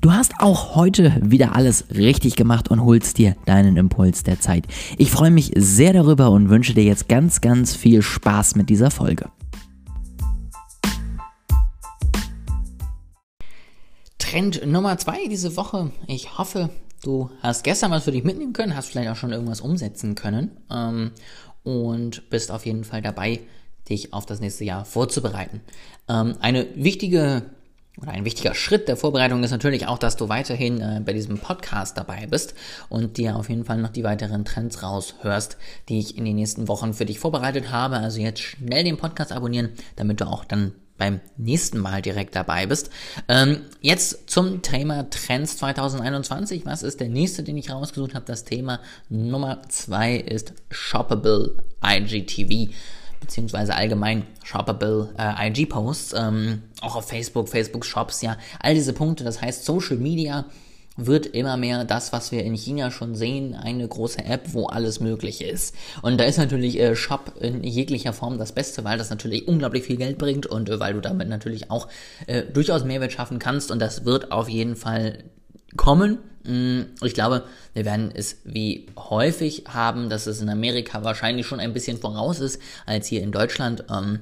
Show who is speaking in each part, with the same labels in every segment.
Speaker 1: Du hast auch heute wieder alles richtig gemacht und holst dir deinen Impuls der Zeit. Ich freue mich sehr darüber und wünsche dir jetzt ganz, ganz viel Spaß mit dieser Folge. Trend Nummer zwei diese Woche. Ich hoffe, du hast gestern was für dich mitnehmen können, hast vielleicht auch schon irgendwas umsetzen können ähm, und bist auf jeden Fall dabei, dich auf das nächste Jahr vorzubereiten. Ähm, eine wichtige oder ein wichtiger Schritt der Vorbereitung ist natürlich auch, dass du weiterhin äh, bei diesem Podcast dabei bist und dir auf jeden Fall noch die weiteren Trends raushörst, die ich in den nächsten Wochen für dich vorbereitet habe. Also jetzt schnell den Podcast abonnieren, damit du auch dann beim nächsten Mal direkt dabei bist. Ähm, jetzt zum Thema Trends 2021. Was ist der nächste, den ich rausgesucht habe? Das Thema Nummer zwei ist Shoppable IGTV beziehungsweise allgemein shoppable äh, IG-Posts, ähm, auch auf Facebook, Facebook-Shops, ja, all diese Punkte. Das heißt, Social Media wird immer mehr das, was wir in China schon sehen, eine große App, wo alles möglich ist. Und da ist natürlich äh, Shop in jeglicher Form das Beste, weil das natürlich unglaublich viel Geld bringt und äh, weil du damit natürlich auch äh, durchaus Mehrwert schaffen kannst. Und das wird auf jeden Fall kommen. Mm, ich glaube, wir werden es wie häufig haben, dass es in Amerika wahrscheinlich schon ein bisschen voraus ist als hier in Deutschland. Ähm,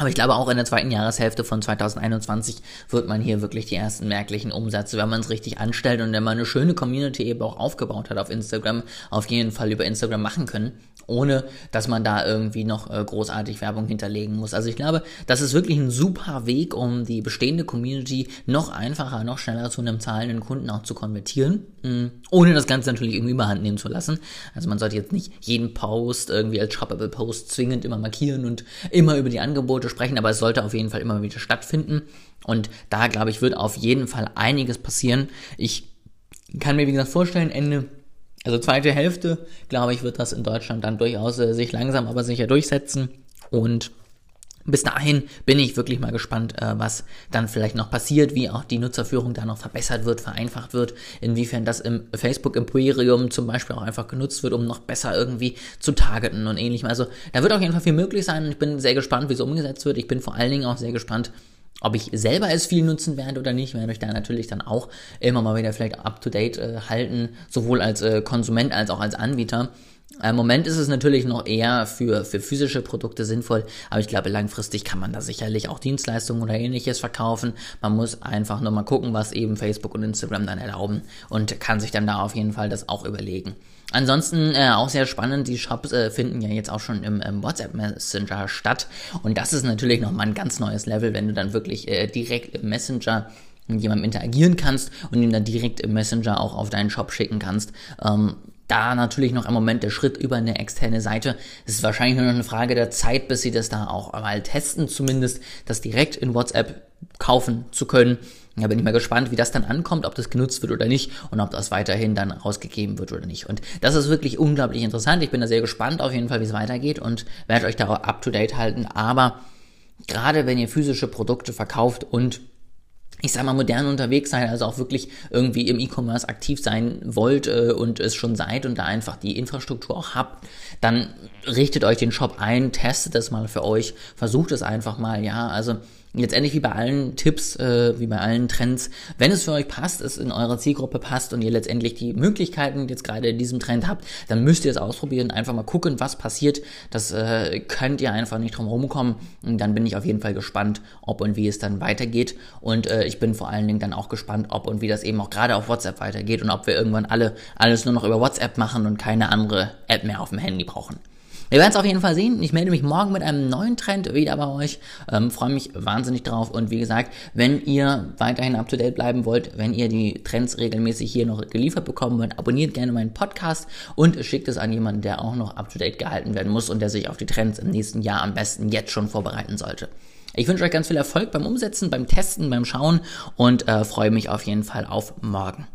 Speaker 1: aber ich glaube, auch in der zweiten Jahreshälfte von 2021 wird man hier wirklich die ersten merklichen Umsätze, wenn man es richtig anstellt und wenn man eine schöne Community eben auch aufgebaut hat auf Instagram, auf jeden Fall über Instagram machen können ohne dass man da irgendwie noch äh, großartig Werbung hinterlegen muss. Also ich glaube, das ist wirklich ein super Weg, um die bestehende Community noch einfacher, noch schneller zu einem zahlenden Kunden auch zu konvertieren, mh, mm, ohne das Ganze natürlich irgendwie überhand nehmen zu lassen. Also man sollte jetzt nicht jeden Post irgendwie als Shoppable Post zwingend immer markieren und immer über die Angebote sprechen, aber es sollte auf jeden Fall immer wieder stattfinden. Und da, glaube ich, wird auf jeden Fall einiges passieren. Ich kann mir, wie gesagt, vorstellen, Ende also zweite Hälfte, glaube ich, wird das in Deutschland dann durchaus äh, sich langsam aber sicher durchsetzen. Und bis dahin bin ich wirklich mal gespannt, äh, was dann vielleicht noch passiert, wie auch die Nutzerführung da noch verbessert wird, vereinfacht wird, inwiefern das im Facebook Imperium zum Beispiel auch einfach genutzt wird, um noch besser irgendwie zu targeten und ähnlichem. Also da wird auf jeden Fall viel möglich sein und ich bin sehr gespannt, wie es umgesetzt wird. Ich bin vor allen Dingen auch sehr gespannt, ob ich selber es viel nutzen werde oder nicht, werde ich da natürlich dann auch immer mal wieder vielleicht up-to-date äh, halten, sowohl als äh, Konsument als auch als Anbieter. Im Moment ist es natürlich noch eher für, für physische Produkte sinnvoll, aber ich glaube, langfristig kann man da sicherlich auch Dienstleistungen oder ähnliches verkaufen. Man muss einfach nur mal gucken, was eben Facebook und Instagram dann erlauben und kann sich dann da auf jeden Fall das auch überlegen. Ansonsten äh, auch sehr spannend, die Shops äh, finden ja jetzt auch schon im, im, WhatsApp Messenger statt. Und das ist natürlich nochmal ein ganz neues Level, wenn du dann wirklich äh, direkt im Messenger mit jemandem interagieren kannst und ihn dann direkt im Messenger auch auf deinen Shop schicken kannst. Ähm, da natürlich noch im Moment der Schritt über eine externe Seite. Es ist wahrscheinlich nur noch eine Frage der Zeit, bis sie das da auch mal testen, zumindest das direkt in WhatsApp kaufen zu können. Da bin ich mal gespannt, wie das dann ankommt, ob das genutzt wird oder nicht und ob das weiterhin dann rausgegeben wird oder nicht. Und das ist wirklich unglaublich interessant. Ich bin da sehr gespannt auf jeden Fall, wie es weitergeht und werde euch da up to date halten. Aber gerade wenn ihr physische Produkte verkauft und ich sag mal, modern unterwegs sein, also auch wirklich irgendwie im E-Commerce aktiv sein wollt äh, und es schon seid und da einfach die Infrastruktur auch habt, dann richtet euch den Shop ein, testet es mal für euch, versucht es einfach mal, ja, also letztendlich wie bei allen Tipps, äh, wie bei allen Trends, wenn es für euch passt, es in eurer Zielgruppe passt und ihr letztendlich die Möglichkeiten jetzt gerade in diesem Trend habt, dann müsst ihr es ausprobieren, einfach mal gucken, was passiert. Das äh, könnt ihr einfach nicht drum rumkommen. Und dann bin ich auf jeden Fall gespannt, ob und wie es dann weitergeht. Und äh, ich bin vor allen Dingen dann auch gespannt, ob und wie das eben auch gerade auf WhatsApp weitergeht und ob wir irgendwann alle alles nur noch über WhatsApp machen und keine andere App mehr auf dem Handy brauchen. Wir werden es auf jeden Fall sehen. Ich melde mich morgen mit einem neuen Trend wieder bei euch. Ähm, Freue mich wahnsinnig drauf. Und wie gesagt, wenn ihr weiterhin up to date bleiben wollt, wenn ihr die Trends regelmäßig hier noch geliefert bekommen wollt, abonniert gerne meinen Podcast und schickt es an jemanden, der auch noch up to date gehalten werden muss und der sich auf die Trends im nächsten Jahr am besten jetzt schon vorbereiten sollte. Ich wünsche euch ganz viel Erfolg beim Umsetzen, beim Testen, beim Schauen und äh, freue mich auf jeden Fall auf morgen.